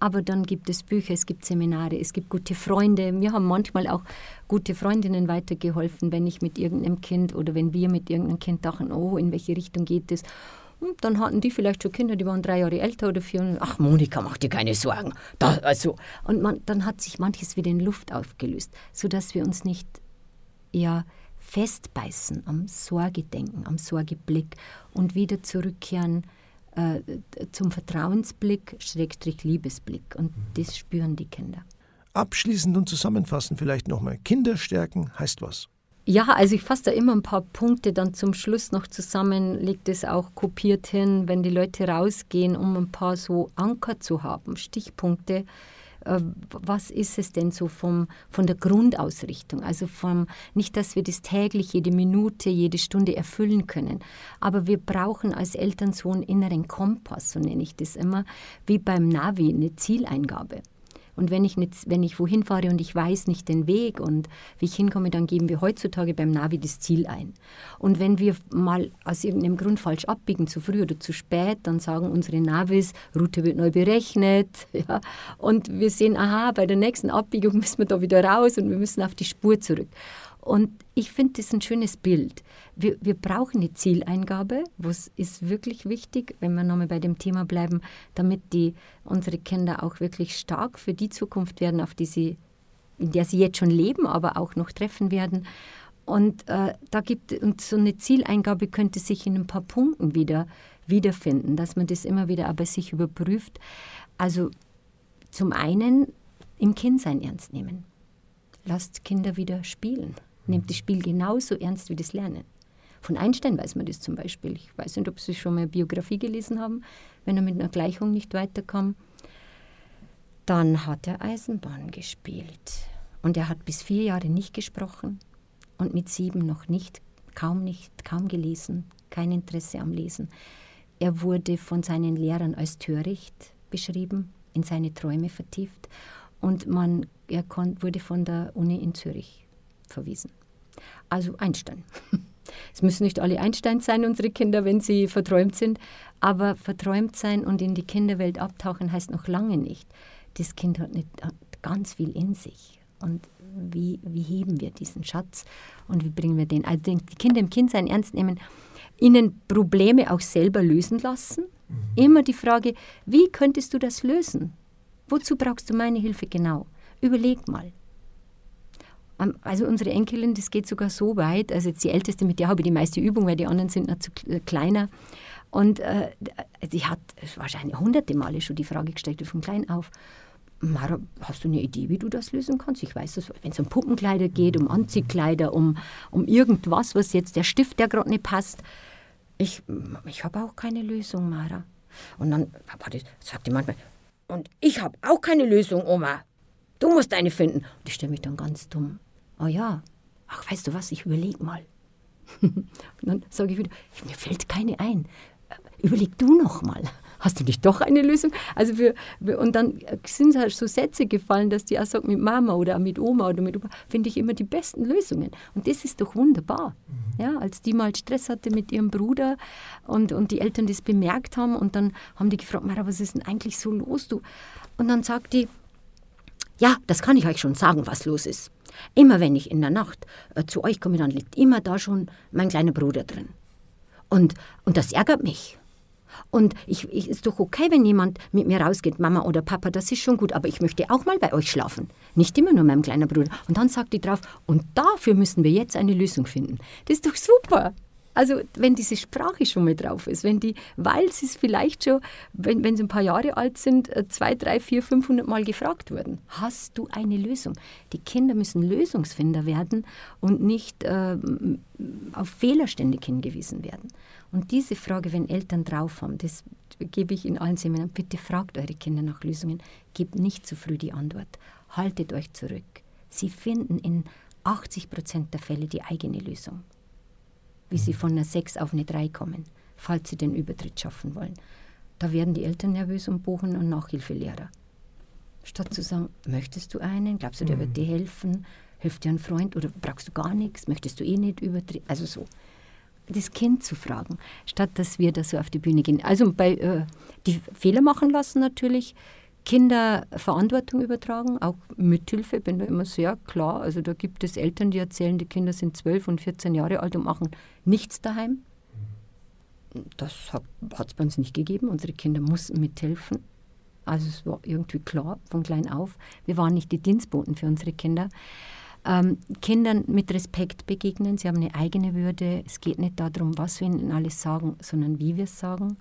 B: Aber dann gibt es Bücher, es gibt Seminare, es gibt gute Freunde. Mir haben manchmal auch gute Freundinnen weitergeholfen, wenn ich mit irgendeinem Kind oder wenn wir mit irgendeinem Kind dachten, oh, in welche Richtung geht es? Und dann hatten die vielleicht schon Kinder, die waren drei Jahre älter oder vier. Ach, Monika, mach dir keine Sorgen. Da, also. Und man, dann hat sich manches wieder in Luft aufgelöst, sodass wir uns nicht ja, festbeißen am Sorgedenken, am Sorgeblick und wieder zurückkehren äh, zum Vertrauensblick, Schrägstrich Liebesblick. Und das spüren die Kinder.
A: Abschließend und zusammenfassend vielleicht nochmal. Kinder stärken heißt was?
B: Ja, also ich fasse da immer ein paar Punkte dann zum Schluss noch zusammen, lege das auch kopiert hin, wenn die Leute rausgehen, um ein paar so Anker zu haben, Stichpunkte. Äh, was ist es denn so vom, von der Grundausrichtung? Also vom, nicht, dass wir das täglich, jede Minute, jede Stunde erfüllen können, aber wir brauchen als Eltern so einen inneren Kompass, so nenne ich das immer, wie beim Navi, eine Zieleingabe. Und wenn ich, nicht, wenn ich wohin fahre und ich weiß nicht den Weg und wie ich hinkomme, dann geben wir heutzutage beim Navi das Ziel ein. Und wenn wir mal aus irgendeinem Grund falsch abbiegen, zu früh oder zu spät, dann sagen unsere Navis, Route wird neu berechnet. Ja, und wir sehen, aha, bei der nächsten Abbiegung müssen wir da wieder raus und wir müssen auf die Spur zurück. Und ich finde das ein schönes Bild. Wir, wir brauchen eine Zieleingabe, was ist wirklich wichtig, wenn wir nochmal bei dem Thema bleiben, damit die, unsere Kinder auch wirklich stark für die Zukunft werden, auf die sie, in der sie jetzt schon leben, aber auch noch treffen werden. Und äh, da gibt und so eine Zieleingabe könnte sich in ein paar Punkten wieder wiederfinden, dass man das immer wieder aber sich überprüft. Also zum einen im Kindsein ernst nehmen. Lasst Kinder wieder spielen nimmt das Spiel genauso ernst wie das Lernen. Von Einstein weiß man das zum Beispiel. Ich weiß nicht, ob Sie schon mal eine Biografie gelesen haben, wenn er mit einer Gleichung nicht weiterkam. Dann hat er Eisenbahn gespielt. Und er hat bis vier Jahre nicht gesprochen und mit sieben noch nicht, kaum nicht, kaum gelesen, kein Interesse am Lesen. Er wurde von seinen Lehrern als töricht beschrieben, in seine Träume vertieft. Und man er wurde von der Uni in Zürich verwiesen. Also Einstein. Es müssen nicht alle Einstein sein, unsere Kinder, wenn sie verträumt sind, aber verträumt sein und in die Kinderwelt abtauchen heißt noch lange nicht. Das Kind hat, nicht, hat ganz viel in sich. Und wie, wie heben wir diesen Schatz und wie bringen wir den? Also die Kinder im Kindsein ernst nehmen, ihnen Probleme auch selber lösen lassen. Mhm. Immer die Frage, wie könntest du das lösen? Wozu brauchst du meine Hilfe genau? Überleg mal. Also unsere Enkelin, das geht sogar so weit, also jetzt die Älteste, mit der habe ich die meiste Übung, weil die anderen sind noch zu äh, kleiner. Und äh, die hat wahrscheinlich hunderte Male schon die Frage gestellt, von klein auf. Mara, hast du eine Idee, wie du das lösen kannst? Ich weiß, wenn es um Puppenkleider geht, um Anziehkleider, um, um irgendwas, was jetzt der Stift, der gerade nicht passt. Ich, ich habe auch keine Lösung, Mara. Und dann sagt die manchmal, und ich habe auch keine Lösung, Oma. Du musst eine finden. Und ich stelle mich dann ganz dumm oh ja, ach, weißt du was, ich überlege mal. und dann sage ich wieder, mir fällt keine ein. Äh, überleg du noch mal. Hast du nicht doch eine Lösung? Also wir, und dann sind halt so Sätze gefallen, dass die auch sagt, mit Mama oder mit Oma oder mit Opa, finde ich immer die besten Lösungen. Und das ist doch wunderbar. Mhm. Ja, als die mal Stress hatte mit ihrem Bruder und, und die Eltern das bemerkt haben und dann haben die gefragt, Mara, was ist denn eigentlich so los, du? Und dann sagt die, ja, das kann ich euch schon sagen, was los ist. Immer wenn ich in der Nacht äh, zu euch komme, dann liegt immer da schon mein kleiner Bruder drin. Und, und das ärgert mich. Und ich, ich, ist doch okay, wenn jemand mit mir rausgeht, Mama oder Papa, das ist schon gut, aber ich möchte auch mal bei euch schlafen. Nicht immer nur meinem kleinen Bruder. Und dann sagt die drauf, und dafür müssen wir jetzt eine Lösung finden. Das ist doch super. Also wenn diese Sprache schon mal drauf ist, wenn die, weil sie es vielleicht schon, wenn, wenn sie ein paar Jahre alt sind, äh, zwei, drei, vier, 500 Mal gefragt wurden, hast du eine Lösung? Die Kinder müssen Lösungsfinder werden und nicht äh, auf Fehler ständig hingewiesen werden. Und diese Frage, wenn Eltern drauf haben, das gebe ich in allen Seminaren, bitte fragt eure Kinder nach Lösungen, gebt nicht zu früh die Antwort, haltet euch zurück. Sie finden in 80 Prozent der Fälle die eigene Lösung wie sie von einer 6 auf eine 3 kommen, falls sie den Übertritt schaffen wollen. Da werden die Eltern nervös und buchen einen Nachhilfelehrer. Statt zu sagen, möchtest du einen? Glaubst du, der wird mhm. dir helfen? Hilft dir ein Freund oder brauchst du gar nichts? Möchtest du eh nicht übertreten? Also so. Das Kind zu fragen, statt dass wir da so auf die Bühne gehen. Also bei äh, die Fehler machen lassen natürlich, Kinder Verantwortung übertragen, auch Mithilfe, bin da immer sehr klar. Also da gibt es Eltern, die erzählen, die Kinder sind 12 und 14 Jahre alt und machen nichts daheim. Das hat es bei uns nicht gegeben. Unsere Kinder mussten mithelfen. Also es war irgendwie klar von klein auf. Wir waren nicht die Dienstboten für unsere Kinder. Ähm, Kindern mit Respekt begegnen. Sie haben eine eigene Würde. Es geht nicht darum, was wir ihnen alles sagen, sondern wie wir es sagen.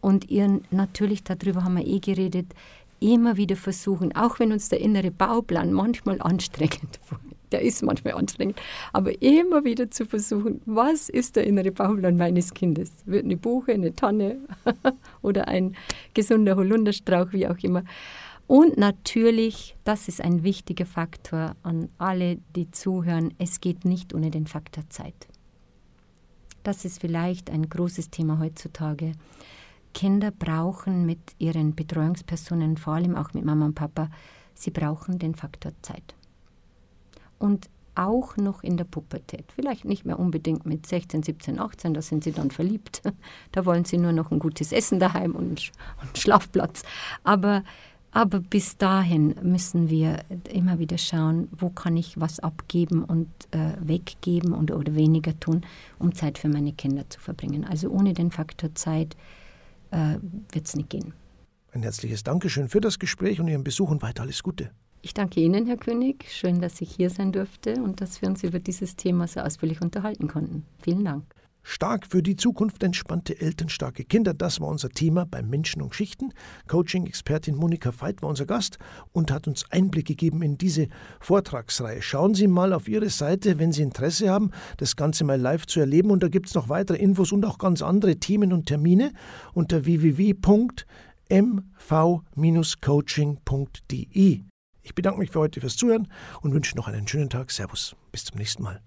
B: Und ihren, natürlich, darüber haben wir eh geredet, immer wieder versuchen, auch wenn uns der innere Bauplan manchmal anstrengend der ist manchmal anstrengend, aber immer wieder zu versuchen, was ist der innere Bauplan meines Kindes? Wird eine Buche, eine Tanne oder ein gesunder Holunderstrauch, wie auch immer. Und natürlich, das ist ein wichtiger Faktor an alle, die zuhören, es geht nicht ohne den Faktor Zeit. Das ist vielleicht ein großes Thema heutzutage. Kinder brauchen mit ihren Betreuungspersonen, vor allem auch mit Mama und Papa, sie brauchen den Faktor Zeit. Und auch noch in der Pubertät. Vielleicht nicht mehr unbedingt mit 16, 17, 18, da sind sie dann verliebt. Da wollen sie nur noch ein gutes Essen daheim und, und Schlafplatz. Aber, aber bis dahin müssen wir immer wieder schauen, wo kann ich was abgeben und äh, weggeben und, oder weniger tun, um Zeit für meine Kinder zu verbringen. Also ohne den Faktor Zeit äh, wird es nicht gehen.
A: Ein herzliches Dankeschön für das Gespräch und Ihren Besuch und weiter alles Gute.
B: Ich danke Ihnen, Herr König. Schön, dass ich hier sein durfte und dass wir uns über dieses Thema so ausführlich unterhalten konnten. Vielen Dank.
A: Stark für die Zukunft entspannte elternstarke Kinder, das war unser Thema bei Menschen und Geschichten. Coaching-Expertin Monika Veit war unser Gast und hat uns Einblick gegeben in diese Vortragsreihe. Schauen Sie mal auf Ihre Seite, wenn Sie Interesse haben, das Ganze mal live zu erleben. Und da gibt es noch weitere Infos und auch ganz andere Themen und Termine unter www.mv-coaching.de. Ich bedanke mich für heute fürs Zuhören und wünsche noch einen schönen Tag. Servus. Bis zum nächsten Mal.